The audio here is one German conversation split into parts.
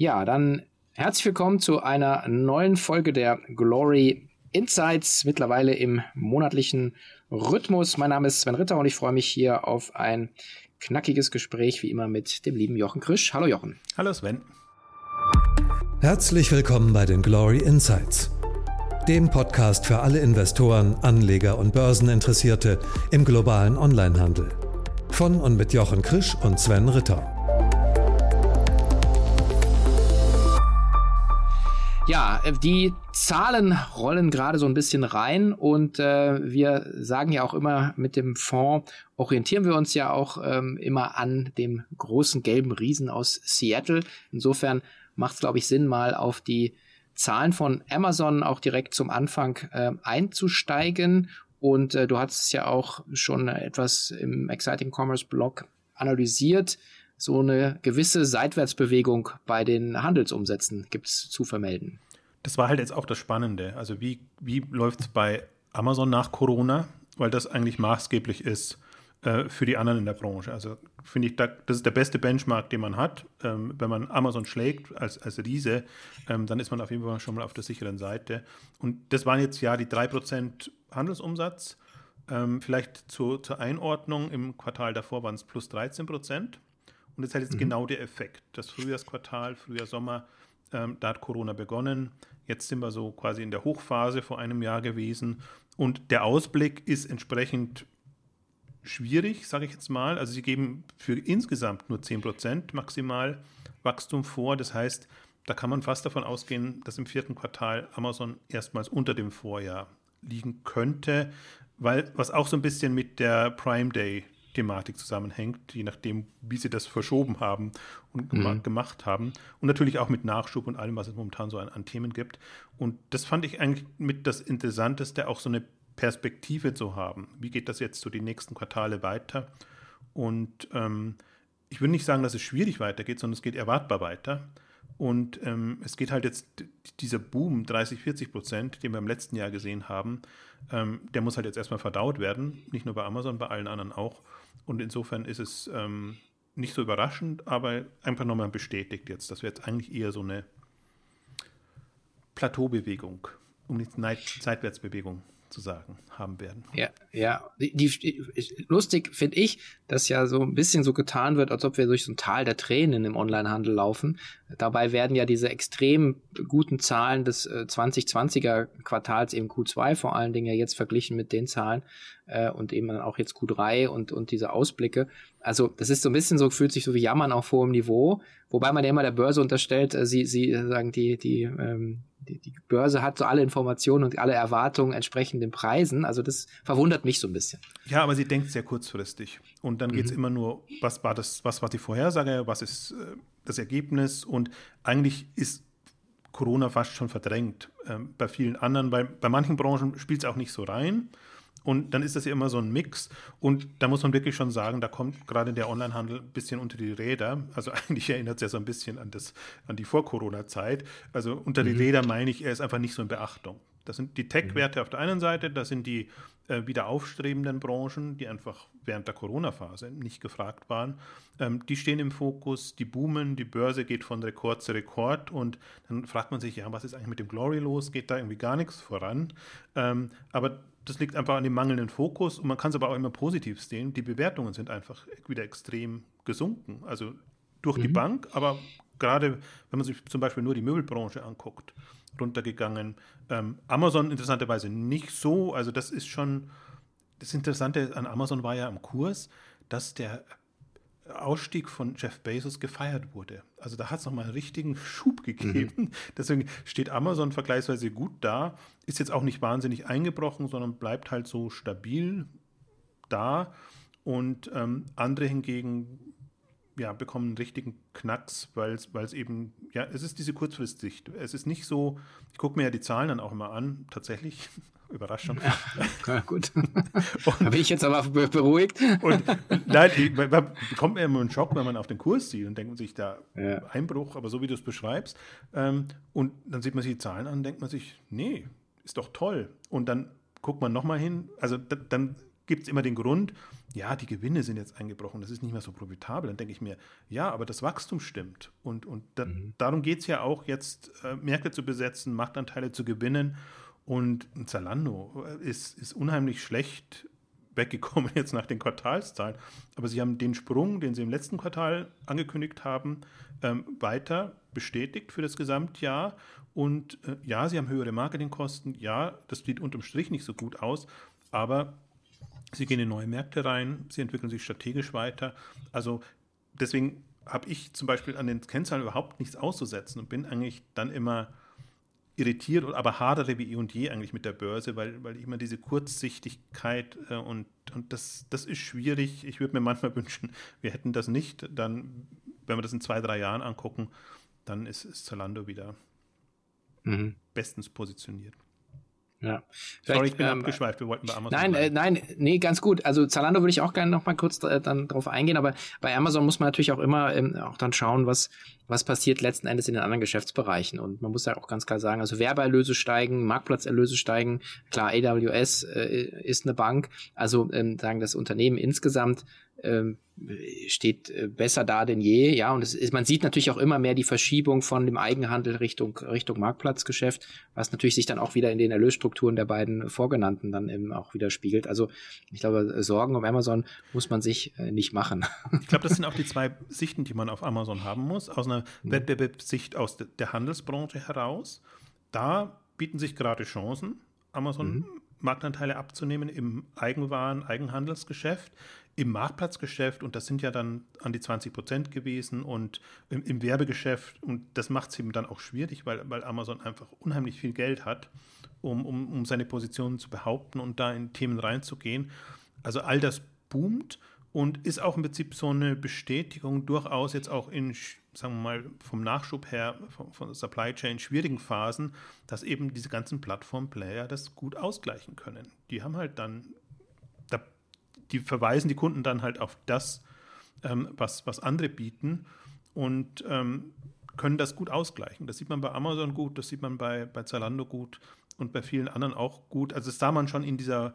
Ja, dann herzlich willkommen zu einer neuen Folge der Glory Insights, mittlerweile im monatlichen Rhythmus. Mein Name ist Sven Ritter und ich freue mich hier auf ein knackiges Gespräch, wie immer, mit dem lieben Jochen Krisch. Hallo Jochen. Hallo Sven. Herzlich willkommen bei den Glory Insights, dem Podcast für alle Investoren, Anleger und Börseninteressierte im globalen Onlinehandel. Von und mit Jochen Krisch und Sven Ritter. Ja, äh, die Zahlen rollen gerade so ein bisschen rein und äh, wir sagen ja auch immer, mit dem Fonds orientieren wir uns ja auch ähm, immer an dem großen gelben Riesen aus Seattle. Insofern macht es, glaube ich, Sinn, mal auf die Zahlen von Amazon auch direkt zum Anfang äh, einzusteigen. Und äh, du hast es ja auch schon etwas im Exciting Commerce Blog analysiert so eine gewisse Seitwärtsbewegung bei den Handelsumsätzen gibt es zu vermelden. Das war halt jetzt auch das Spannende. Also wie, wie läuft es bei Amazon nach Corona? Weil das eigentlich maßgeblich ist äh, für die anderen in der Branche. Also finde ich, da, das ist der beste Benchmark, den man hat. Ähm, wenn man Amazon schlägt als, als Riese, ähm, dann ist man auf jeden Fall schon mal auf der sicheren Seite. Und das waren jetzt ja die 3% Handelsumsatz. Ähm, vielleicht zu, zur Einordnung, im Quartal davor waren es plus 13 Prozent. Und das hat jetzt mhm. genau der Effekt. Das Frühjahrsquartal, Frühjahr, Sommer, ähm, da hat Corona begonnen. Jetzt sind wir so quasi in der Hochphase vor einem Jahr gewesen. Und der Ausblick ist entsprechend schwierig, sage ich jetzt mal. Also sie geben für insgesamt nur 10% maximal Wachstum vor. Das heißt, da kann man fast davon ausgehen, dass im vierten Quartal Amazon erstmals unter dem Vorjahr liegen könnte, weil was auch so ein bisschen mit der Prime Day Thematik zusammenhängt, je nachdem, wie sie das verschoben haben und mhm. gemacht haben. Und natürlich auch mit Nachschub und allem, was es momentan so an, an, Themen gibt. Und das fand ich eigentlich mit das Interessanteste, auch so eine Perspektive zu haben. Wie geht das jetzt so die nächsten Quartale weiter? Und ähm, ich würde nicht sagen, dass es schwierig weitergeht, sondern es geht erwartbar weiter. Und ähm, es geht halt jetzt, dieser Boom, 30, 40 Prozent, den wir im letzten Jahr gesehen haben, ähm, der muss halt jetzt erstmal verdaut werden. Nicht nur bei Amazon, bei allen anderen auch. Und insofern ist es ähm, nicht so überraschend, aber einfach nochmal bestätigt jetzt, dass wir jetzt eigentlich eher so eine Plateaubewegung, um nicht Seitwärtsbewegung zu sagen haben werden. Ja, ja. Die, die, lustig finde ich, dass ja so ein bisschen so getan wird, als ob wir durch so ein Tal der Tränen im Onlinehandel laufen. Dabei werden ja diese extrem guten Zahlen des äh, 2020er Quartals, eben Q2 vor allen Dingen ja jetzt verglichen mit den Zahlen äh, und eben auch jetzt Q3 und, und diese Ausblicke. Also das ist so ein bisschen so, fühlt sich so wie Jammern auf hohem Niveau, wobei man ja immer der Börse unterstellt, äh, sie, sie sagen, die, die ähm, die, die Börse hat so alle Informationen und alle Erwartungen entsprechend den Preisen. Also das verwundert mich so ein bisschen. Ja, aber sie denkt sehr kurzfristig. Und dann geht es mhm. immer nur, was war das, was war die Vorhersage, was ist äh, das Ergebnis? Und eigentlich ist Corona fast schon verdrängt äh, bei vielen anderen. Bei, bei manchen Branchen spielt es auch nicht so rein. Und dann ist das ja immer so ein Mix. Und da muss man wirklich schon sagen, da kommt gerade der Onlinehandel ein bisschen unter die Räder. Also eigentlich erinnert es ja so ein bisschen an, das, an die Vor-Corona-Zeit. Also unter die mhm. Räder meine ich, er ist einfach nicht so in Beachtung. Das sind die Tech-Werte mhm. auf der einen Seite, das sind die äh, wieder aufstrebenden Branchen, die einfach während der Corona-Phase nicht gefragt waren. Ähm, die stehen im Fokus, die boomen, die Börse geht von Rekord zu Rekord und dann fragt man sich, ja, was ist eigentlich mit dem Glory los? Geht da irgendwie gar nichts voran? Ähm, aber das liegt einfach an dem mangelnden Fokus und man kann es aber auch immer positiv sehen. Die Bewertungen sind einfach wieder extrem gesunken. Also durch mhm. die Bank, aber gerade wenn man sich zum Beispiel nur die Möbelbranche anguckt, runtergegangen. Ähm, Amazon interessanterweise nicht so. Also das ist schon, das Interessante an Amazon war ja am Kurs, dass der Ausstieg von Jeff Bezos gefeiert wurde. Also da hat es nochmal einen richtigen Schub gegeben. Mhm. Deswegen steht Amazon vergleichsweise gut da, ist jetzt auch nicht wahnsinnig eingebrochen, sondern bleibt halt so stabil da. Und ähm, andere hingegen ja, bekommen einen richtigen Knacks, weil es eben, ja, es ist diese Kurzfristsicht. Es ist nicht so, ich gucke mir ja die Zahlen dann auch immer an, tatsächlich, Überraschung. Ja, gut. da bin ich jetzt aber beruhigt. Und nein, man bekommt mir immer einen Schock, wenn man auf den Kurs sieht und denkt man sich da ja. Einbruch, aber so wie du es beschreibst. Ähm, und dann sieht man sich die Zahlen an denkt man sich, nee, ist doch toll. Und dann guckt man nochmal hin, also dann gibt es immer den Grund, ja, die Gewinne sind jetzt eingebrochen, das ist nicht mehr so profitabel. Dann denke ich mir, ja, aber das Wachstum stimmt. Und, und da, mhm. darum geht es ja auch jetzt, äh, Märkte zu besetzen, Marktanteile zu gewinnen. Und Zalando ist, ist unheimlich schlecht weggekommen jetzt nach den Quartalszahlen. Aber sie haben den Sprung, den sie im letzten Quartal angekündigt haben, ähm, weiter bestätigt für das Gesamtjahr. Und äh, ja, sie haben höhere Marketingkosten. Ja, das sieht unterm Strich nicht so gut aus. Aber sie gehen in neue Märkte rein. Sie entwickeln sich strategisch weiter. Also deswegen habe ich zum Beispiel an den Kennzahlen überhaupt nichts auszusetzen und bin eigentlich dann immer irritiert, aber hadere wie eh und je eigentlich mit der Börse, weil, weil immer diese Kurzsichtigkeit äh, und, und das, das ist schwierig. Ich würde mir manchmal wünschen, wir hätten das nicht. Dann, wenn wir das in zwei, drei Jahren angucken, dann ist, ist Zalando wieder mhm. bestens positioniert. Ja. Sorry, ich bin ähm, abgeschweift, wir wollten bei Amazon. Nein, äh, nein, nee, ganz gut. Also Zalando würde ich auch gerne noch mal kurz äh, dann drauf eingehen, aber bei Amazon muss man natürlich auch immer ähm, auch dann schauen, was, was passiert letzten Endes in den anderen Geschäftsbereichen. Und man muss ja auch ganz klar sagen, also Werbeerlöse steigen, Marktplatzerlöse steigen. Klar, AWS äh, ist eine Bank. Also ähm, sagen das Unternehmen insgesamt ähm, steht äh, besser da denn je, ja, und es ist, man sieht natürlich auch immer mehr die Verschiebung von dem Eigenhandel Richtung Richtung Marktplatzgeschäft, was natürlich sich dann auch wieder in den Erlösstrukturen der beiden vorgenannten dann eben auch widerspiegelt. Also ich glaube, Sorgen um Amazon muss man sich äh, nicht machen. Ich glaube, das sind auch die zwei Sichten, die man auf Amazon haben muss, aus einer mhm. Wettbewerbssicht aus de der Handelsbranche heraus. Da bieten sich gerade Chancen, Amazon mhm. Marktanteile abzunehmen im Eigenwaren, Eigenhandelsgeschäft im Marktplatzgeschäft, und das sind ja dann an die 20 Prozent gewesen, und im, im Werbegeschäft, und das macht es eben dann auch schwierig, weil, weil Amazon einfach unheimlich viel Geld hat, um, um, um seine Positionen zu behaupten und da in Themen reinzugehen. Also all das boomt und ist auch im Prinzip so eine Bestätigung durchaus jetzt auch in, sagen wir mal, vom Nachschub her, von, von Supply Chain schwierigen Phasen, dass eben diese ganzen Plattform-Player das gut ausgleichen können. Die haben halt dann die verweisen die Kunden dann halt auf das, ähm, was, was andere bieten und ähm, können das gut ausgleichen. Das sieht man bei Amazon gut, das sieht man bei, bei Zalando gut und bei vielen anderen auch gut. Also das sah man schon in dieser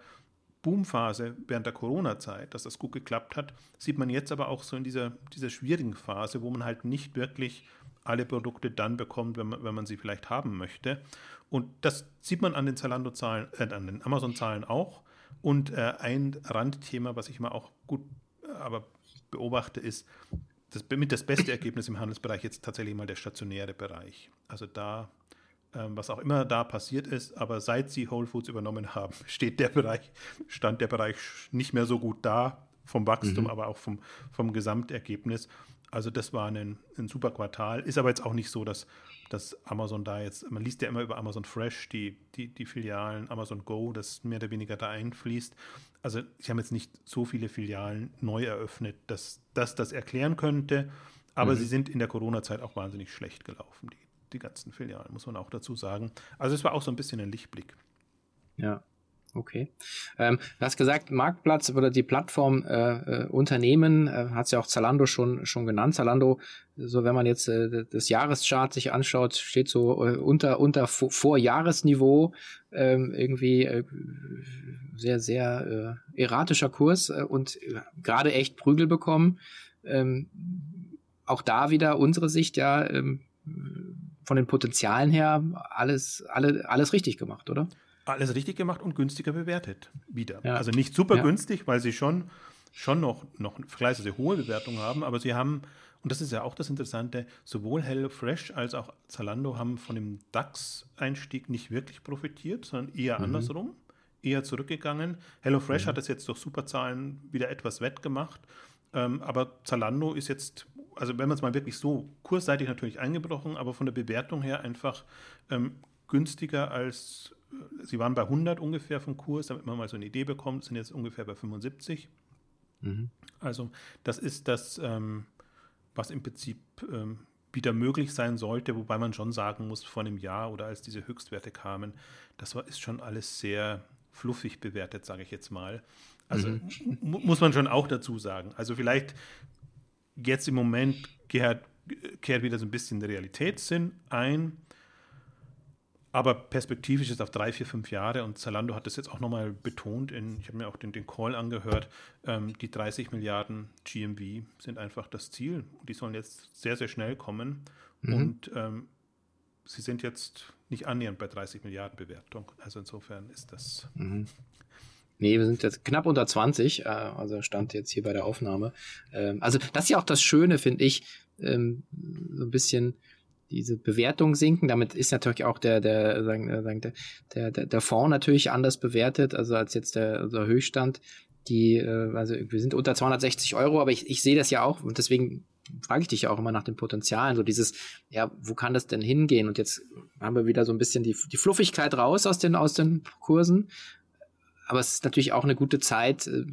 Boomphase während der Corona-Zeit, dass das gut geklappt hat, sieht man jetzt aber auch so in dieser, dieser schwierigen Phase, wo man halt nicht wirklich alle Produkte dann bekommt, wenn man, wenn man sie vielleicht haben möchte. Und das sieht man an den Zalando-Zahlen, äh, an den Amazon-Zahlen auch. Und äh, ein Randthema, was ich mal auch gut äh, aber beobachte, ist das, mit das beste Ergebnis im Handelsbereich jetzt tatsächlich mal der stationäre Bereich. Also da, ähm, was auch immer da passiert ist, aber seit sie Whole Foods übernommen haben, steht der Bereich, stand der Bereich nicht mehr so gut da, vom Wachstum, mhm. aber auch vom, vom Gesamtergebnis. Also das war ein, ein super Quartal. Ist aber jetzt auch nicht so, dass dass Amazon da jetzt, man liest ja immer über Amazon Fresh, die, die, die Filialen, Amazon Go, das mehr oder weniger da einfließt. Also ich habe jetzt nicht so viele Filialen neu eröffnet, dass das das erklären könnte, aber mhm. sie sind in der Corona-Zeit auch wahnsinnig schlecht gelaufen, die, die ganzen Filialen, muss man auch dazu sagen. Also es war auch so ein bisschen ein Lichtblick. Ja. Okay. Ähm, du hast gesagt, Marktplatz oder die Plattform äh, äh, Unternehmen, äh, hat ja auch Zalando schon, schon genannt. Zalando, so wenn man jetzt äh, das Jahreschart sich anschaut, steht so äh, unter, unter Vorjahresniveau ähm, irgendwie äh, sehr, sehr äh, erratischer Kurs äh, und äh, gerade echt Prügel bekommen. Ähm, auch da wieder unsere Sicht ja ähm, von den Potenzialen her alles, alle, alles richtig gemacht, oder? Alles richtig gemacht und günstiger bewertet wieder. Ja. Also nicht super ja. günstig, weil sie schon, schon noch, noch vergleichsweise hohe Bewertungen haben, aber sie haben, und das ist ja auch das Interessante, sowohl HelloFresh als auch Zalando haben von dem DAX-Einstieg nicht wirklich profitiert, sondern eher mhm. andersrum, eher zurückgegangen. HelloFresh mhm. hat es jetzt durch Superzahlen wieder etwas wettgemacht, ähm, aber Zalando ist jetzt also wenn man es mal wirklich so kursseitig natürlich eingebrochen, aber von der Bewertung her einfach ähm, günstiger als sie waren bei 100 ungefähr vom Kurs, damit man mal so eine Idee bekommt, sind jetzt ungefähr bei 75. Mhm. Also das ist das, ähm, was im Prinzip ähm, wieder möglich sein sollte, wobei man schon sagen muss, vor einem Jahr oder als diese Höchstwerte kamen, das war, ist schon alles sehr fluffig bewertet, sage ich jetzt mal. Also mhm. muss man schon auch dazu sagen. Also vielleicht jetzt im Moment kehrt, kehrt wieder so ein bisschen der Realitätssinn ein aber perspektivisch ist auf drei, vier, fünf Jahre und Zalando hat das jetzt auch nochmal betont. In, ich habe mir auch den, den Call angehört. Ähm, die 30 Milliarden GMV sind einfach das Ziel. Die sollen jetzt sehr, sehr schnell kommen. Mhm. Und ähm, sie sind jetzt nicht annähernd bei 30 Milliarden Bewertung. Also insofern ist das. Mhm. Nee, wir sind jetzt knapp unter 20, äh, also stand jetzt hier bei der Aufnahme. Ähm, also das ist ja auch das Schöne, finde ich, ähm, so ein bisschen diese Bewertung sinken. Damit ist natürlich auch der, der, sagen, äh, der, der, der Fonds natürlich anders bewertet, also als jetzt der, also Höchststand. Die, äh, also wir sind unter 260 Euro, aber ich, ich sehe das ja auch und deswegen frage ich dich ja auch immer nach den Potenzialen, so dieses, ja, wo kann das denn hingehen? Und jetzt haben wir wieder so ein bisschen die, die Fluffigkeit raus aus den, aus den Kursen. Aber es ist natürlich auch eine gute Zeit, äh,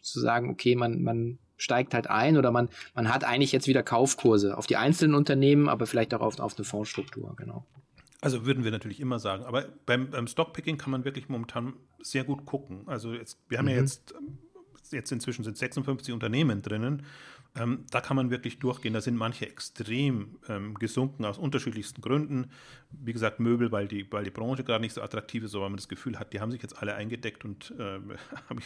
zu sagen, okay, man, man steigt halt ein oder man, man hat eigentlich jetzt wieder Kaufkurse auf die einzelnen Unternehmen, aber vielleicht auch auf, auf eine Fondsstruktur, genau. Also würden wir natürlich immer sagen. Aber beim, beim Stockpicking kann man wirklich momentan sehr gut gucken. Also jetzt, wir haben mhm. ja jetzt, jetzt inzwischen sind 56 Unternehmen drinnen ähm, da kann man wirklich durchgehen. Da sind manche extrem ähm, gesunken aus unterschiedlichsten Gründen. Wie gesagt, Möbel, weil die, weil die Branche gerade nicht so attraktiv ist, aber man das Gefühl hat, die haben sich jetzt alle eingedeckt und äh,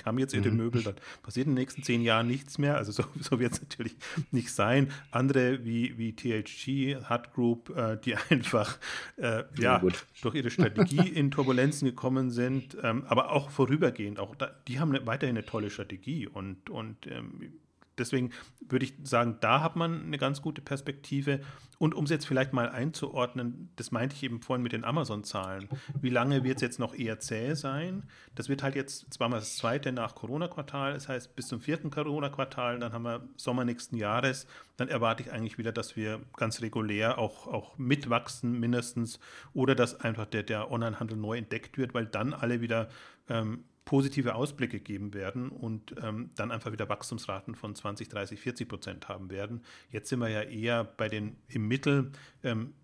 haben jetzt ihre mhm. Möbel. Dann passiert in den nächsten zehn Jahren nichts mehr. Also so, so wird es natürlich nicht sein. Andere wie, wie THG, Hut Group, äh, die einfach äh, ja, durch ihre Strategie in Turbulenzen gekommen sind, ähm, aber auch vorübergehend. Auch da, die haben eine, weiterhin eine tolle Strategie und, und ähm, deswegen würde ich sagen, da hat man eine ganz gute Perspektive. Und um es jetzt vielleicht mal einzuordnen, das meinte ich eben vorhin mit den Amazon-Zahlen. Wie lange wird es jetzt noch eher zäh sein? Das wird halt jetzt zwar mal das zweite nach Corona-Quartal, das heißt bis zum vierten Corona-Quartal, dann haben wir Sommer nächsten Jahres. Dann erwarte ich eigentlich wieder, dass wir ganz regulär auch, auch mitwachsen, mindestens, oder dass einfach der, der Onlinehandel neu entdeckt wird, weil dann alle wieder ähm, positive Ausblicke geben werden und ähm, dann einfach wieder Wachstumsraten von 20, 30, 40 Prozent haben werden. Jetzt sind wir ja eher bei den im Mittel ähm,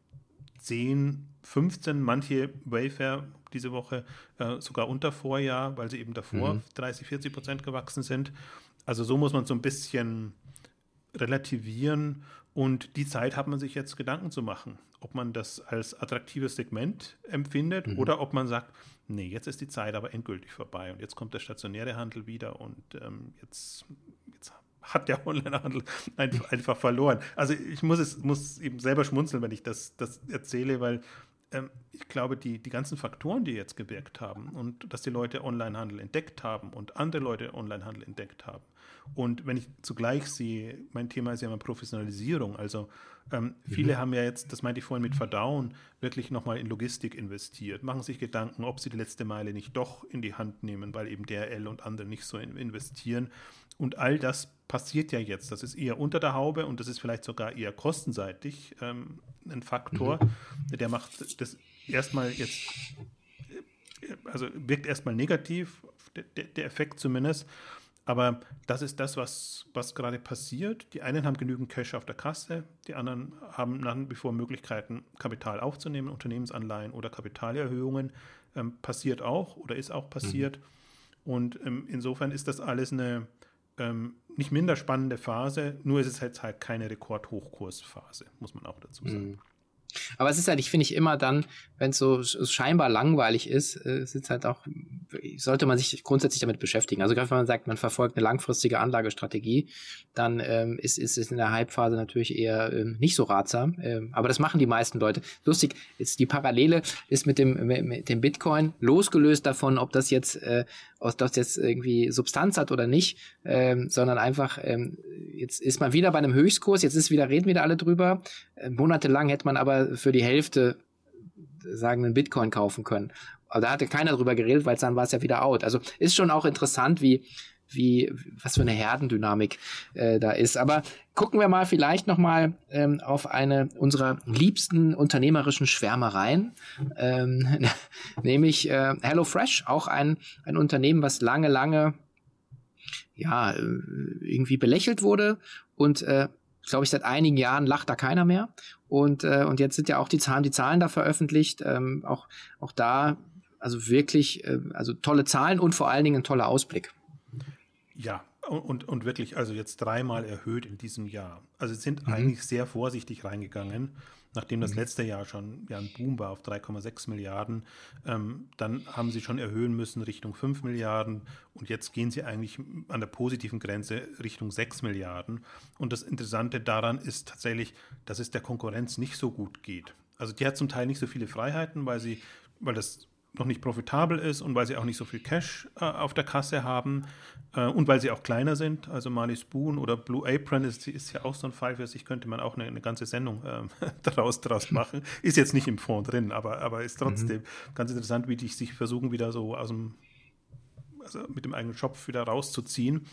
10, 15, manche Wayfair diese Woche äh, sogar unter Vorjahr, weil sie eben davor mhm. 30, 40 Prozent gewachsen sind. Also so muss man so ein bisschen relativieren und die Zeit hat man sich jetzt Gedanken zu machen, ob man das als attraktives Segment empfindet mhm. oder ob man sagt, nee, jetzt ist die Zeit aber endgültig vorbei und jetzt kommt der stationäre Handel wieder und ähm, jetzt, jetzt hat der Onlinehandel einfach, einfach verloren. Also ich muss es muss eben selber schmunzeln, wenn ich das, das erzähle, weil ähm, ich glaube, die, die ganzen Faktoren, die jetzt gewirkt haben und dass die Leute Onlinehandel entdeckt haben und andere Leute Onlinehandel entdeckt haben. Und wenn ich zugleich sehe, mein Thema ist ja immer Professionalisierung. Also ähm, viele mhm. haben ja jetzt, das meinte ich vorhin mit Verdauen, wirklich nochmal in Logistik investiert, machen sich Gedanken, ob sie die letzte Meile nicht doch in die Hand nehmen, weil eben DRL und andere nicht so investieren. Und all das passiert ja jetzt. Das ist eher unter der Haube und das ist vielleicht sogar eher kostenseitig ähm, ein Faktor. Mhm. Der macht das erstmal jetzt, also wirkt erstmal negativ, der, der Effekt zumindest. Aber das ist das, was, was gerade passiert. Die einen haben genügend Cash auf der Kasse, die anderen haben nach wie vor Möglichkeiten, Kapital aufzunehmen, Unternehmensanleihen oder Kapitalerhöhungen. Ähm, passiert auch oder ist auch passiert. Mhm. Und ähm, insofern ist das alles eine ähm, nicht minder spannende Phase, nur ist es jetzt halt keine Rekordhochkursphase, muss man auch dazu sagen. Mhm. Aber es ist halt, ich finde ich immer dann, wenn es so scheinbar langweilig ist, äh, ist halt auch, sollte man sich grundsätzlich damit beschäftigen. Also gerade wenn man sagt, man verfolgt eine langfristige Anlagestrategie, dann ähm, ist, ist es in der Hype-Phase natürlich eher ähm, nicht so ratsam. Ähm, aber das machen die meisten Leute. Lustig, ist die Parallele ist mit dem, mit, dem Bitcoin losgelöst davon, ob das jetzt, äh, ob das jetzt irgendwie Substanz hat oder nicht, ähm, sondern einfach, ähm, jetzt ist man wieder bei einem Höchstkurs, jetzt ist wieder, reden wieder alle drüber. Äh, monatelang hätte man aber für die Hälfte sagen, einen Bitcoin kaufen können. Aber da hatte keiner drüber geredet, weil dann war es ja wieder out. Also ist schon auch interessant, wie, wie, was für eine Herdendynamik äh, da ist. Aber gucken wir mal vielleicht nochmal ähm, auf eine unserer liebsten unternehmerischen Schwärmereien, ähm, nämlich äh, HelloFresh, auch ein, ein Unternehmen, was lange, lange ja, äh, irgendwie belächelt wurde und äh, glaube ich, seit einigen Jahren lacht da keiner mehr. Und, äh, und jetzt sind ja auch die Zahlen, die Zahlen da veröffentlicht. Ähm, auch, auch da, also wirklich, äh, also tolle Zahlen und vor allen Dingen ein toller Ausblick. Ja, und, und wirklich, also jetzt dreimal erhöht in diesem Jahr. Also sind mhm. eigentlich sehr vorsichtig reingegangen. Nachdem das mhm. letzte Jahr schon ja, ein Boom war auf 3,6 Milliarden. Ähm, dann haben sie schon erhöhen müssen Richtung 5 Milliarden und jetzt gehen sie eigentlich an der positiven Grenze Richtung 6 Milliarden. Und das Interessante daran ist tatsächlich, dass es der Konkurrenz nicht so gut geht. Also die hat zum Teil nicht so viele Freiheiten, weil sie, weil das noch nicht profitabel ist und weil sie auch nicht so viel Cash äh, auf der Kasse haben äh, und weil sie auch kleiner sind. Also Marley Spoon oder Blue Apron ist, ist ja auch so ein Fall für sich, könnte man auch eine, eine ganze Sendung äh, daraus, daraus machen. Ist jetzt nicht im Fond drin, aber, aber ist trotzdem mhm. ganz interessant, wie die sich versuchen, wieder so aus dem, also mit dem eigenen Shop wieder rauszuziehen.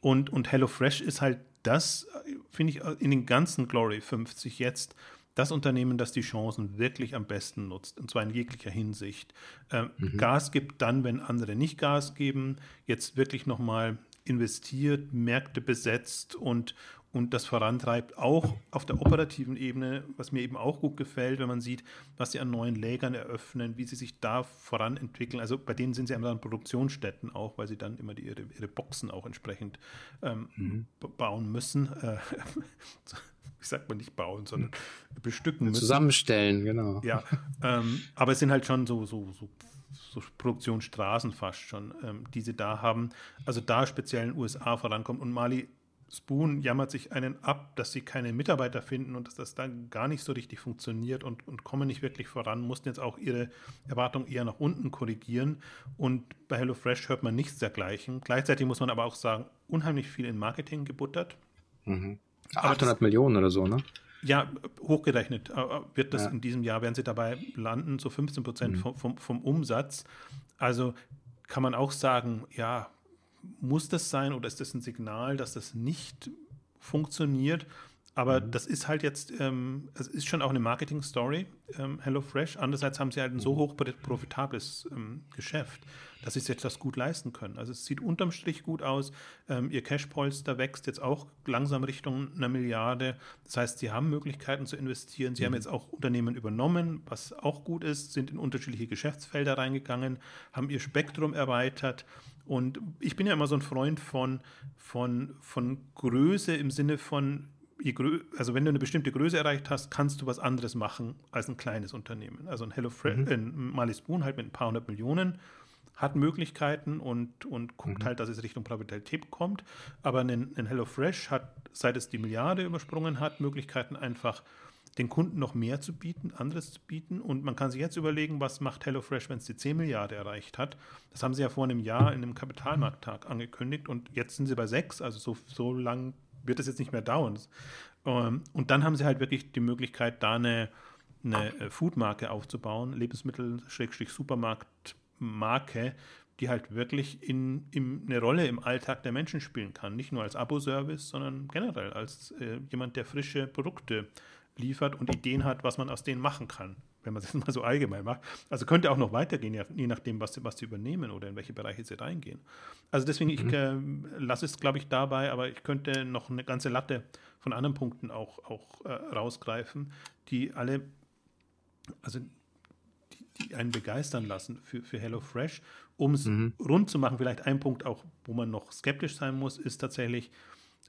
Und, und HelloFresh ist halt das, finde ich, in den ganzen Glory 50 jetzt das Unternehmen, das die Chancen wirklich am besten nutzt, und zwar in jeglicher Hinsicht. Ähm, mhm. Gas gibt dann, wenn andere nicht Gas geben, jetzt wirklich nochmal investiert, Märkte besetzt und, und das vorantreibt, auch auf der operativen Ebene, was mir eben auch gut gefällt, wenn man sieht, was sie an neuen Lägern eröffnen, wie sie sich da voranentwickeln. Also bei denen sind sie an Produktionsstätten auch, weil sie dann immer die, ihre, ihre Boxen auch entsprechend ähm, mhm. bauen müssen. Äh, ich sag mal nicht bauen, sondern bestücken müssen. Zusammenstellen, genau. Ja, ähm, aber es sind halt schon so, so, so, so Produktionsstraßen fast schon, ähm, die sie da haben. Also da speziell in den USA vorankommt und Mali Spoon jammert sich einen ab, dass sie keine Mitarbeiter finden und dass das da gar nicht so richtig funktioniert und, und kommen nicht wirklich voran, mussten jetzt auch ihre Erwartungen eher nach unten korrigieren. Und bei HelloFresh hört man nichts dergleichen. Gleichzeitig muss man aber auch sagen, unheimlich viel in Marketing gebuttert. Mhm. 800 das, Millionen oder so, ne? Ja, hochgerechnet äh, wird das ja. in diesem Jahr, werden sie dabei landen, so 15 Prozent mhm. vom, vom, vom Umsatz. Also kann man auch sagen, ja, muss das sein oder ist das ein Signal, dass das nicht funktioniert? Aber mhm. das ist halt jetzt, ähm, es ist schon auch eine Marketing-Story, ähm, HelloFresh. Andererseits haben sie halt ein so mhm. hoch profitables ähm, Geschäft, dass sie sich das gut leisten können. Also es sieht unterm Strich gut aus. Ähm, ihr Cash-Polster wächst jetzt auch langsam Richtung einer Milliarde. Das heißt, sie haben Möglichkeiten zu investieren. Sie mhm. haben jetzt auch Unternehmen übernommen, was auch gut ist, sind in unterschiedliche Geschäftsfelder reingegangen, haben ihr Spektrum erweitert. Und ich bin ja immer so ein Freund von, von, von Größe im Sinne von, also wenn du eine bestimmte Größe erreicht hast, kannst du was anderes machen als ein kleines Unternehmen. Also ein HelloFresh, mhm. ein Marley Spoon halt mit ein paar hundert Millionen hat Möglichkeiten und, und guckt mhm. halt, dass es Richtung Profitabilität kommt. Aber ein, ein HelloFresh hat, seit es die Milliarde übersprungen hat, Möglichkeiten einfach den Kunden noch mehr zu bieten, anderes zu bieten. Und man kann sich jetzt überlegen, was macht HelloFresh, wenn es die 10 Milliarden erreicht hat. Das haben sie ja vor einem Jahr in einem Kapitalmarkttag angekündigt und jetzt sind sie bei 6, also so, so lang wird es jetzt nicht mehr dauern. Ähm, und dann haben sie halt wirklich die Möglichkeit, da eine, eine äh, Foodmarke aufzubauen, Lebensmittel-Supermarktmarke, die halt wirklich in, in, eine Rolle im Alltag der Menschen spielen kann. Nicht nur als Abo-Service, sondern generell als äh, jemand, der frische Produkte liefert und Ideen hat, was man aus denen machen kann wenn man es mal so allgemein macht. Also könnte auch noch weitergehen, je nachdem, was sie, was sie übernehmen oder in welche Bereiche sie reingehen. Also deswegen, ich mhm. äh, lasse es, glaube ich, dabei, aber ich könnte noch eine ganze Latte von anderen Punkten auch, auch äh, rausgreifen, die alle, also die, die einen begeistern lassen für, für HelloFresh. Um es mhm. rund zu machen, vielleicht ein Punkt auch, wo man noch skeptisch sein muss, ist tatsächlich,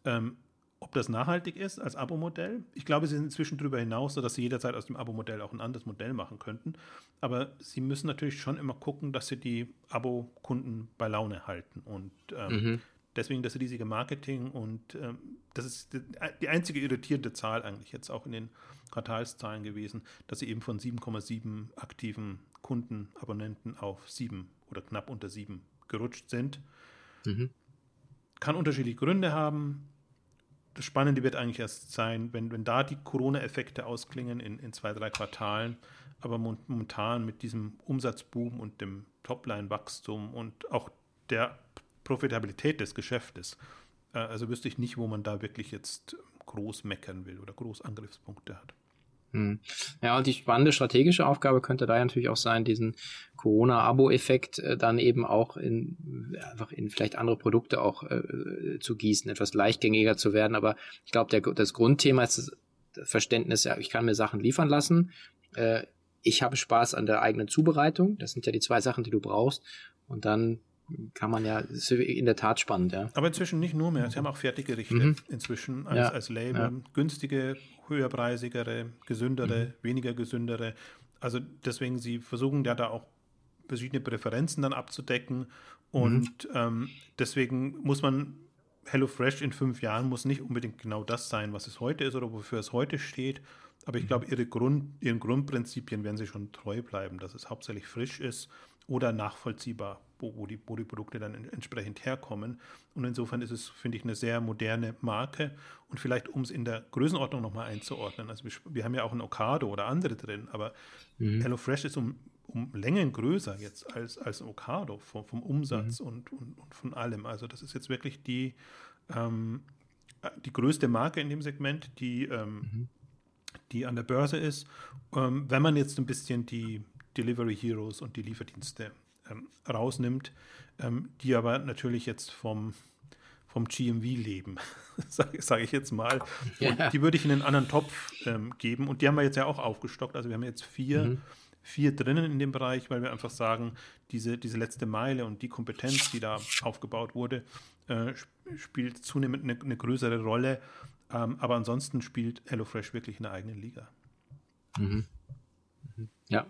ähm, ob das nachhaltig ist als Abo-Modell. Ich glaube, sie sind inzwischen darüber hinaus, sodass sie jederzeit aus dem Abo-Modell auch ein anderes Modell machen könnten. Aber sie müssen natürlich schon immer gucken, dass sie die Abo-Kunden bei Laune halten. Und ähm, mhm. deswegen das riesige Marketing und ähm, das ist die, die, einzige irritierende Zahl eigentlich jetzt auch in den Quartalszahlen gewesen, dass sie eben von 7,7 aktiven Kunden, Abonnenten auf 7 oder knapp unter 7 gerutscht sind. Mhm. Kann unterschiedliche Gründe haben das Spannende wird eigentlich erst sein, wenn, wenn da die Corona-Effekte ausklingen in, in zwei, drei Quartalen. Aber momentan mit diesem Umsatzboom und dem Topline-Wachstum und auch der Profitabilität des Geschäftes, äh, also wüsste ich nicht, wo man da wirklich jetzt groß meckern will oder groß Angriffspunkte hat. Hm. Ja, und die spannende strategische Aufgabe könnte da ja natürlich auch sein, diesen Corona-Abo-Effekt äh, dann eben auch in einfach in vielleicht andere Produkte auch äh, zu gießen, etwas leichtgängiger zu werden. Aber ich glaube, das Grundthema ist das Verständnis, ja, ich kann mir Sachen liefern lassen. Äh, ich habe Spaß an der eigenen Zubereitung. Das sind ja die zwei Sachen, die du brauchst. Und dann kann man ja, ist in der Tat spannend, ja. Aber inzwischen nicht nur mehr. Sie haben auch Fertiggerichte mhm. inzwischen als, ja. als Label. Ja. Günstige, höherpreisigere, gesündere, mhm. weniger gesündere. Also deswegen, sie versuchen ja da auch verschiedene Präferenzen dann abzudecken. Und mhm. ähm, deswegen muss man HelloFresh in fünf Jahren muss nicht unbedingt genau das sein, was es heute ist oder wofür es heute steht. Aber ich mhm. glaube, ihre Grund, ihren Grundprinzipien werden sie schon treu bleiben, dass es hauptsächlich frisch ist oder nachvollziehbar, wo, wo, die, wo die Produkte dann entsprechend herkommen. Und insofern ist es, finde ich, eine sehr moderne Marke. Und vielleicht, um es in der Größenordnung nochmal einzuordnen, also wir, wir, haben ja auch ein Okado oder andere drin, aber mhm. HelloFresh ist um, um Längen größer jetzt als, als ein Okado vom, vom Umsatz mhm. und, und, und, von allem. Also das ist jetzt wirklich die, ähm, die größte Marke in dem Segment, die, ähm, mhm. die an der Börse ist. Ähm, wenn man jetzt ein bisschen die Delivery Heroes und die Lieferdienste ähm, rausnimmt, ähm, die aber natürlich jetzt vom, vom GMV leben, sage sag ich jetzt mal. Ja. die würde ich in einen anderen Topf ähm, geben. Und die haben wir jetzt ja auch aufgestockt. Also wir haben jetzt vier, mhm. vier drinnen in dem Bereich, weil wir einfach sagen, diese, diese letzte Meile und die Kompetenz, die da aufgebaut wurde, äh, spielt zunehmend eine, eine größere Rolle. Ähm, aber ansonsten spielt HelloFresh wirklich in der eigenen Liga. Mhm. Ja,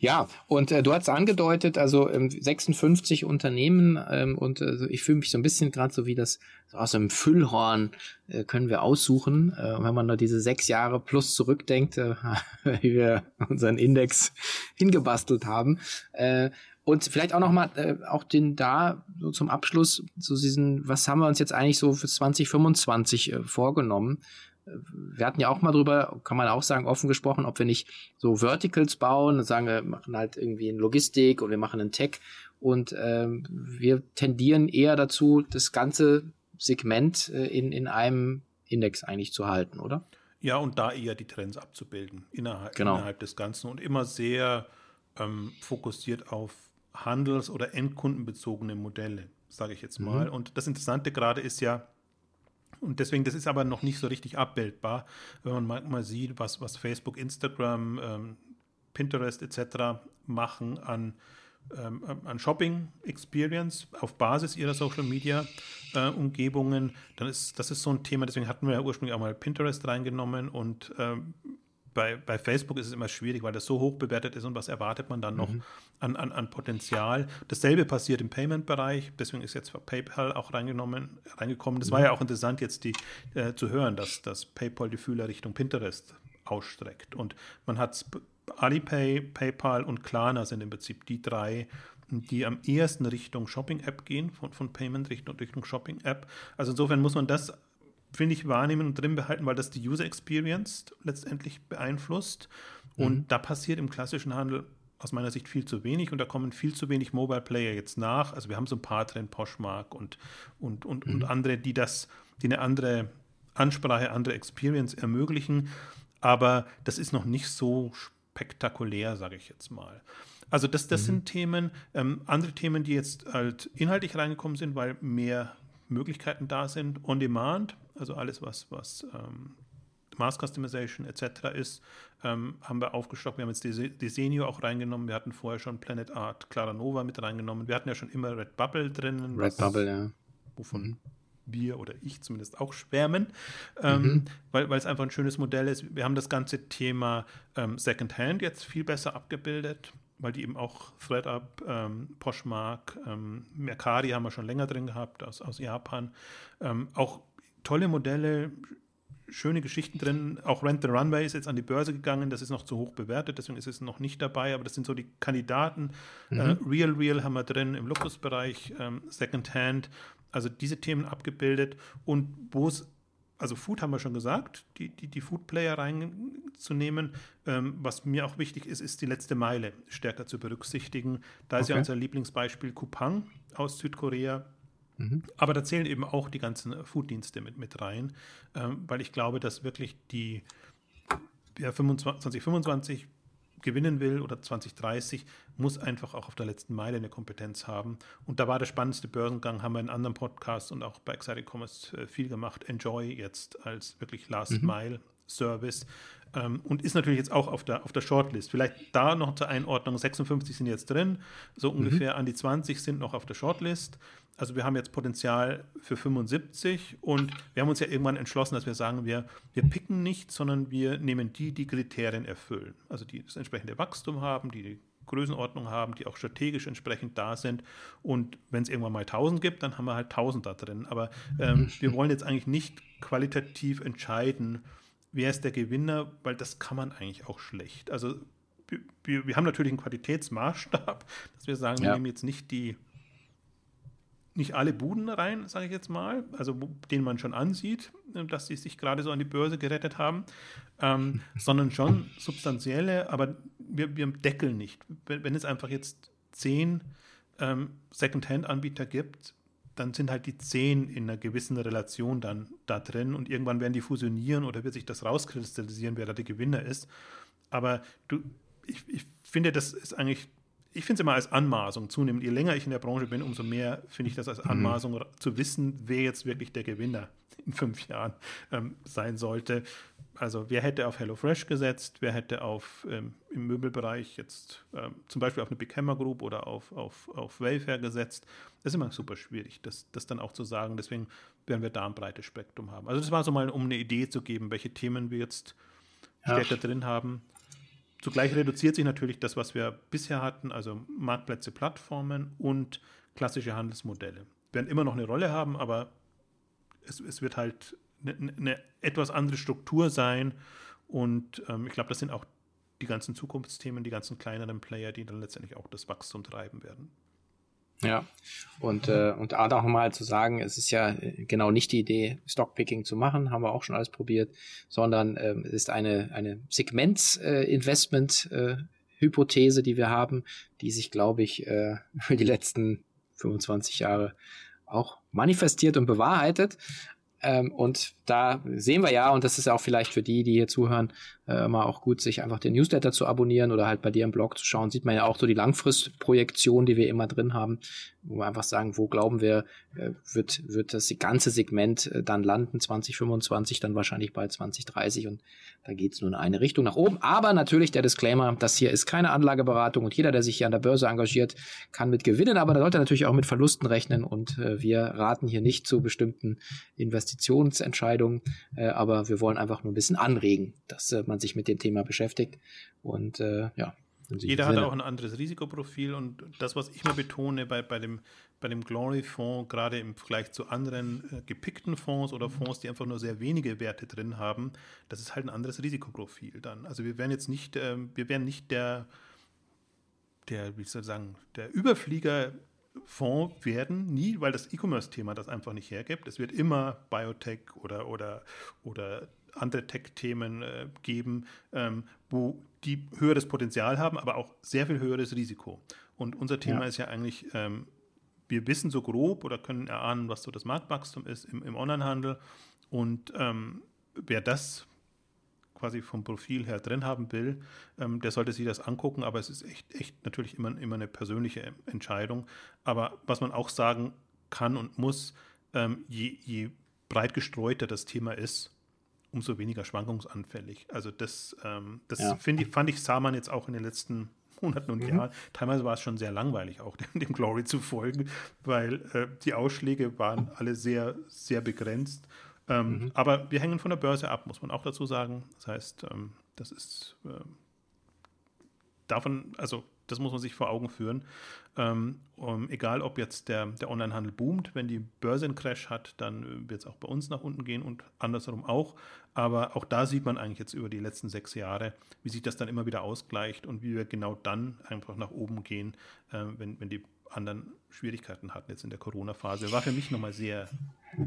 ja, und äh, du hast angedeutet, also ähm, 56 Unternehmen ähm, und äh, ich fühle mich so ein bisschen gerade so wie das so aus einem Füllhorn äh, können wir aussuchen, äh, wenn man nur diese sechs Jahre plus zurückdenkt, äh, wie wir unseren Index hingebastelt haben. Äh, und vielleicht auch nochmal, äh, auch den da so zum Abschluss, so diesen, was haben wir uns jetzt eigentlich so für 2025 äh, vorgenommen? Wir hatten ja auch mal drüber, kann man auch sagen, offen gesprochen, ob wir nicht so Verticals bauen, sagen wir machen halt irgendwie in Logistik und wir machen in Tech und ähm, wir tendieren eher dazu, das ganze Segment äh, in, in einem Index eigentlich zu halten, oder? Ja, und da eher die Trends abzubilden innerhalb, genau. innerhalb des Ganzen und immer sehr ähm, fokussiert auf handels- oder endkundenbezogene Modelle, sage ich jetzt mal. Mhm. Und das Interessante gerade ist ja, und deswegen, das ist aber noch nicht so richtig abbildbar, wenn man mal, sieht, was, was Facebook, Instagram, ähm, Pinterest etc. machen an, ähm, an Shopping Experience auf Basis ihrer Social Media äh, Umgebungen, dann ist das ist so ein Thema, deswegen hatten wir ja ursprünglich auch mal Pinterest reingenommen und ähm, bei, bei Facebook ist es immer schwierig, weil das so hoch bewertet ist und was erwartet man dann noch mhm. an, an, an Potenzial. Dasselbe passiert im Payment-Bereich, deswegen ist jetzt PayPal auch reingenommen, reingekommen. Das mhm. war ja auch interessant jetzt die, äh, zu hören, dass, dass PayPal die Fühler Richtung Pinterest ausstreckt. Und man hat Alipay, PayPal und Klarna sind im Prinzip die drei, die am ehesten Richtung Shopping-App gehen, von, von Payment Richtung, Richtung Shopping-App. Also insofern muss man das finde ich, wahrnehmen und drin behalten, weil das die User Experience letztendlich beeinflusst. Und mhm. da passiert im klassischen Handel aus meiner Sicht viel zu wenig und da kommen viel zu wenig Mobile Player jetzt nach. Also wir haben so ein paar drin, Poshmark und, und, und, mhm. und andere, die das, die eine andere Ansprache, andere Experience ermöglichen. Aber das ist noch nicht so spektakulär, sage ich jetzt mal. Also das, das mhm. sind Themen, ähm, andere Themen, die jetzt halt inhaltlich reingekommen sind, weil mehr Möglichkeiten da sind. On Demand, also alles, was, was ähm, Mass Customization etc. ist, ähm, haben wir aufgestockt. Wir haben jetzt Desenio auch reingenommen. Wir hatten vorher schon Planet Art, Clara Nova mit reingenommen. Wir hatten ja schon immer Red Bubble drinnen. Red Bubble, ja. Wovon mhm. wir oder ich zumindest auch schwärmen, ähm, mhm. weil, weil es einfach ein schönes Modell ist. Wir haben das ganze Thema ähm, Secondhand jetzt viel besser abgebildet weil die eben auch ThreadUp, ähm, Poshmark, ähm, Mercari haben wir schon länger drin gehabt aus, aus Japan. Ähm, auch tolle Modelle, schöne Geschichten drin. Auch Rent the Runway ist jetzt an die Börse gegangen, das ist noch zu hoch bewertet, deswegen ist es noch nicht dabei, aber das sind so die Kandidaten. Mhm. Äh, Real Real haben wir drin im Luxusbereich, ähm, Secondhand, also diese Themen abgebildet und wo es also Food haben wir schon gesagt, die, die, die Food-Player reinzunehmen. Ähm, was mir auch wichtig ist, ist die letzte Meile stärker zu berücksichtigen. Da okay. ist ja unser Lieblingsbeispiel Kupang aus Südkorea. Mhm. Aber da zählen eben auch die ganzen Fooddienste mit, mit rein, ähm, weil ich glaube, dass wirklich die ja, 25, 2025 gewinnen will oder 2030, muss einfach auch auf der letzten Meile eine Kompetenz haben. Und da war der spannendste Börsengang, haben wir in anderen Podcasts und auch bei Excited Commerce äh, viel gemacht. Enjoy jetzt als wirklich Last mhm. Mile Service. Ähm, und ist natürlich jetzt auch auf der, auf der Shortlist. Vielleicht da noch zur Einordnung, 56 sind jetzt drin, so mhm. ungefähr an die 20 sind noch auf der Shortlist. Also wir haben jetzt Potenzial für 75 und wir haben uns ja irgendwann entschlossen, dass wir sagen, wir, wir picken nicht, sondern wir nehmen die, die Kriterien erfüllen. Also die das entsprechende Wachstum haben, die die Größenordnung haben, die auch strategisch entsprechend da sind. Und wenn es irgendwann mal 1000 gibt, dann haben wir halt 1000 da drin. Aber ähm, wir wollen jetzt eigentlich nicht qualitativ entscheiden, wer ist der Gewinner, weil das kann man eigentlich auch schlecht. Also wir, wir haben natürlich einen Qualitätsmaßstab, dass wir sagen, ja. wir nehmen jetzt nicht die nicht alle Buden rein, sage ich jetzt mal, also denen man schon ansieht, äh, dass sie sich gerade so an die Börse gerettet haben, ähm, sondern schon substanzielle, aber wir, wir deckeln nicht. Wenn, wenn es einfach jetzt zehn ähm, Second-Hand-Anbieter gibt, dann sind halt die zehn in einer gewissen Relation dann da drin und irgendwann werden die fusionieren oder wird sich das rauskristallisieren, wer da der Gewinner ist. Aber du, ich, ich finde, das ist eigentlich ich finde es immer als Anmaßung zunehmend. Je länger ich in der Branche bin, umso mehr finde ich das als mhm. Anmaßung mhm. zu wissen, wer jetzt wirklich der Gewinner in fünf Jahren ähm, sein sollte. Also wer hätte auf HelloFresh gesetzt, wer hätte auf ähm, im Möbelbereich jetzt ähm, zum Beispiel auf eine Big Hammer Group oder auf, auf, auf Wayfair gesetzt. Das ist immer super schwierig, das, das dann auch zu sagen. Deswegen werden wir da ein breites Spektrum haben. Also das war so mal, um eine Idee zu geben, welche Themen wir jetzt stärker drin haben. Zugleich reduziert sich natürlich das, was wir bisher hatten, also Marktplätze, Plattformen und klassische Handelsmodelle. Werden immer noch eine Rolle haben, aber es, es wird halt eine, eine, etwas andere Struktur sein. Und ähm, ich glaube, das sind auch die ganzen Zukunftsthemen, die ganzen kleineren Player, die dann letztendlich auch das Wachstum treiben werden. Ja, und, äh, und auch nochmal zu sagen, es ist ja äh, genau nicht die Idee, Stockpicking zu machen, haben wir auch schon alles probiert, sondern äh, es ist eine, eine Segments-Investment-Hypothese, äh, die wir haben, die sich, glaube ich, äh, für die letzten 25 Jahre auch manifestiert und bewahrheitet. Ähm, und da sehen wir ja, und das ist auch vielleicht für die, die hier zuhören, äh, mal auch gut, sich einfach den Newsletter zu abonnieren oder halt bei dir im Blog zu schauen, sieht man ja auch so die Langfristprojektion, die wir immer drin haben, wo wir einfach sagen, wo glauben wir, äh, wird, wird das ganze Segment äh, dann landen, 2025, dann wahrscheinlich bald 2030 und da geht es nur in eine Richtung nach oben. Aber natürlich der Disclaimer, das hier ist keine Anlageberatung und jeder, der sich hier an der Börse engagiert, kann mit gewinnen, aber da sollte natürlich auch mit Verlusten rechnen und äh, wir raten hier nicht zu bestimmten Investitionsentscheidungen, äh, aber wir wollen einfach nur ein bisschen anregen, dass äh, man sich mit dem Thema beschäftigt und äh, ja. Jeder hat auch ein anderes Risikoprofil und das, was ich mir betone bei, bei dem, bei dem Glory-Fonds, gerade im Vergleich zu anderen äh, gepickten Fonds oder Fonds, die einfach nur sehr wenige Werte drin haben, das ist halt ein anderes Risikoprofil dann. Also wir werden jetzt nicht, äh, wir werden nicht der, der, wie soll ich sagen, der Überflieger Fonds werden, nie, weil das E-Commerce-Thema das einfach nicht hergibt. Es wird immer Biotech oder, oder, oder andere Tech-Themen äh, geben, ähm, wo die höheres Potenzial haben, aber auch sehr viel höheres Risiko. Und unser Thema ja. ist ja eigentlich, ähm, wir wissen so grob oder können erahnen, was so das Marktwachstum ist im, im Onlinehandel. Und ähm, wer das quasi vom Profil her drin haben will, ähm, der sollte sich das angucken. Aber es ist echt, echt natürlich immer, immer eine persönliche Entscheidung. Aber was man auch sagen kann und muss, ähm, je, je breit gestreuter das Thema ist, umso weniger schwankungsanfällig. Also das, ähm, das ja. ich, fand ich, sah man jetzt auch in den letzten Monaten und mhm. Jahren. Teilweise war es schon sehr langweilig, auch dem, dem Glory zu folgen, weil äh, die Ausschläge waren alle sehr, sehr begrenzt. Ähm, mhm. Aber wir hängen von der Börse ab, muss man auch dazu sagen. Das heißt, ähm, das ist äh, davon, also das muss man sich vor Augen führen. Ähm, um, egal, ob jetzt der, der Onlinehandel boomt, wenn die Börse einen Crash hat, dann äh, wird es auch bei uns nach unten gehen und andersherum auch. Aber auch da sieht man eigentlich jetzt über die letzten sechs Jahre, wie sich das dann immer wieder ausgleicht und wie wir genau dann einfach nach oben gehen, äh, wenn, wenn die anderen Schwierigkeiten hatten jetzt in der Corona-Phase. War für mich nochmal sehr,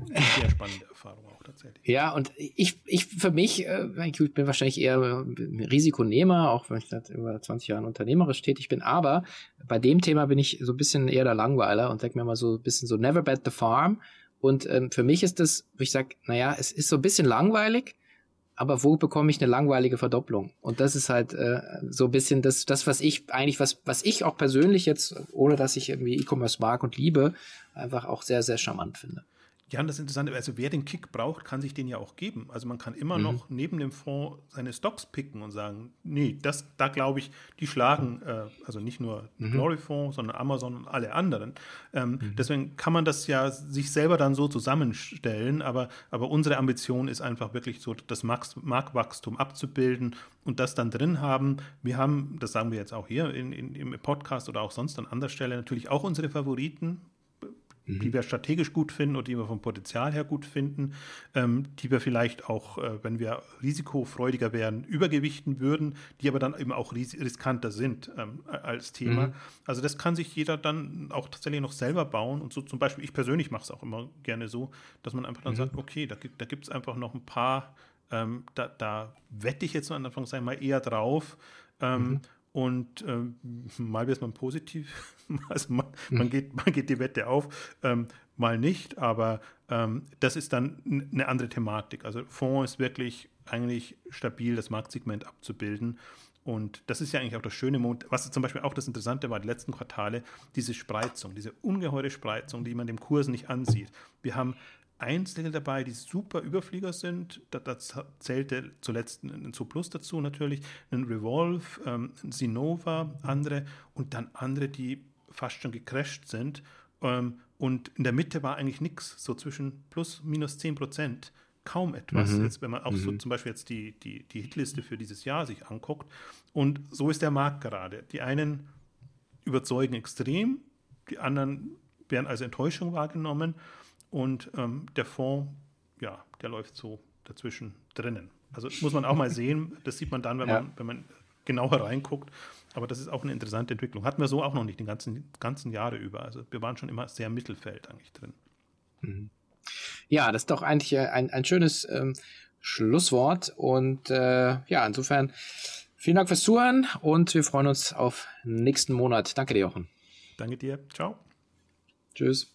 sehr spannende Erfahrung auch tatsächlich. Ja, und ich, ich für mich, äh, ich bin wahrscheinlich eher Risikonehmer, auch wenn ich seit über 20 Jahren unternehmerisch tätig bin, aber bei dem Thema bin ich so ein bisschen eher der Langweiler und denke mir mal so ein bisschen so never bet the farm. Und ähm, für mich ist das, wo ich sage, naja, es ist so ein bisschen langweilig, aber wo bekomme ich eine langweilige Verdopplung? Und das ist halt äh, so ein bisschen das, das, was ich eigentlich, was, was ich auch persönlich jetzt, ohne dass ich irgendwie E-Commerce mag und liebe, einfach auch sehr, sehr charmant finde. Ja, das Interessante, also wer den Kick braucht, kann sich den ja auch geben. Also man kann immer mhm. noch neben dem Fonds seine Stocks picken und sagen, nee, das, da glaube ich, die schlagen, äh, also nicht nur mhm. Glory Fonds, sondern Amazon und alle anderen. Ähm, mhm. Deswegen kann man das ja sich selber dann so zusammenstellen, aber, aber unsere Ambition ist einfach wirklich so, das Marktwachstum abzubilden und das dann drin haben. Wir haben, das sagen wir jetzt auch hier in, in, im Podcast oder auch sonst an anderer Stelle, natürlich auch unsere Favoriten, mhm. die wir strategisch gut finden oder die wir vom Potenzial her gut finden, ähm, die wir vielleicht auch, äh, wenn wir risikofreudiger wären, übergewichten würden, die aber dann eben auch ris riskanter sind ähm, als Thema. Mhm. Also das kann sich jeder dann auch tatsächlich noch selber bauen und so zum Beispiel, ich persönlich mache es auch immer gerne so, dass man einfach dann mhm. sagt, okay, da, da gibt es einfach noch ein paar, ähm, da, da, wette ich jetzt am Anfang mal eher drauf. Ähm, mhm. Und ähm, mal wird man positiv, also man, man, hm. geht, man geht die Wette auf, ähm, mal nicht, aber ähm, das ist dann eine andere Thematik. Also Fonds ist wirklich eigentlich stabil, das Marktsegment abzubilden. Und das ist ja eigentlich auch das schöne, was zum Beispiel auch das Interessante war, die letzten Quartale, diese Spreizung, diese ungeheure Spreizung, die man dem Kurs nicht ansieht. Wir haben Einzelne dabei, die super Überflieger sind. Da, das zählte zuletzt ein Plus dazu natürlich, ein Revolve, ähm, ein Sinova, andere und dann andere, die fast schon gecrashed sind. Ähm, und in der Mitte war eigentlich nichts, so zwischen plus minus 10 Prozent. Kaum etwas. Mhm. Jetzt, wenn man auch mhm. so zum Beispiel jetzt die, die, die Hitliste für dieses Jahr sich anguckt. Und so ist der Markt gerade. Die einen überzeugen extrem, die anderen werden als Enttäuschung wahrgenommen. Und ähm, der Fonds, ja, der läuft so dazwischen drinnen. Also muss man auch mal sehen, das sieht man dann, wenn, ja. man, wenn man genauer reinguckt. Aber das ist auch eine interessante Entwicklung. Hatten wir so auch noch nicht die ganzen, ganzen Jahre über. Also wir waren schon immer sehr im Mittelfeld eigentlich drin. Mhm. Ja, das ist doch eigentlich äh, ein, ein schönes ähm, Schlusswort. Und äh, ja, insofern vielen Dank fürs Zuhören und wir freuen uns auf nächsten Monat. Danke dir, Jochen. Danke dir. Ciao. Tschüss.